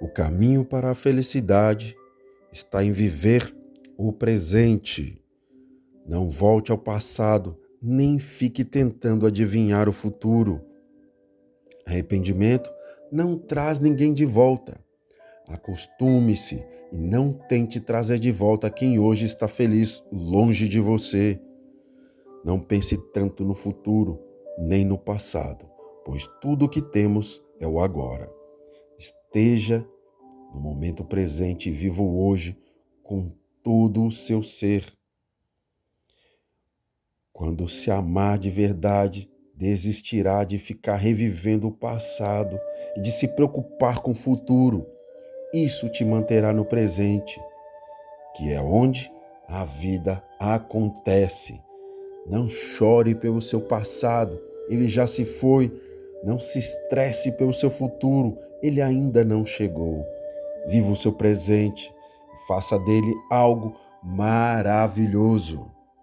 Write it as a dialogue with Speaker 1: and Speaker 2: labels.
Speaker 1: O caminho para a felicidade está em viver o presente. Não volte ao passado, nem fique tentando adivinhar o futuro. Arrependimento não traz ninguém de volta. Acostume-se e não tente trazer de volta quem hoje está feliz longe de você. Não pense tanto no futuro, nem no passado, pois tudo o que temos é o agora. Esteja no momento presente e viva o hoje com todo o seu ser. Quando se amar de verdade, desistirá de ficar revivendo o passado e de se preocupar com o futuro. Isso te manterá no presente, que é onde a vida acontece. Não chore pelo seu passado, ele já se foi. Não se estresse pelo seu futuro, ele ainda não chegou. Viva o seu presente, faça dele algo maravilhoso.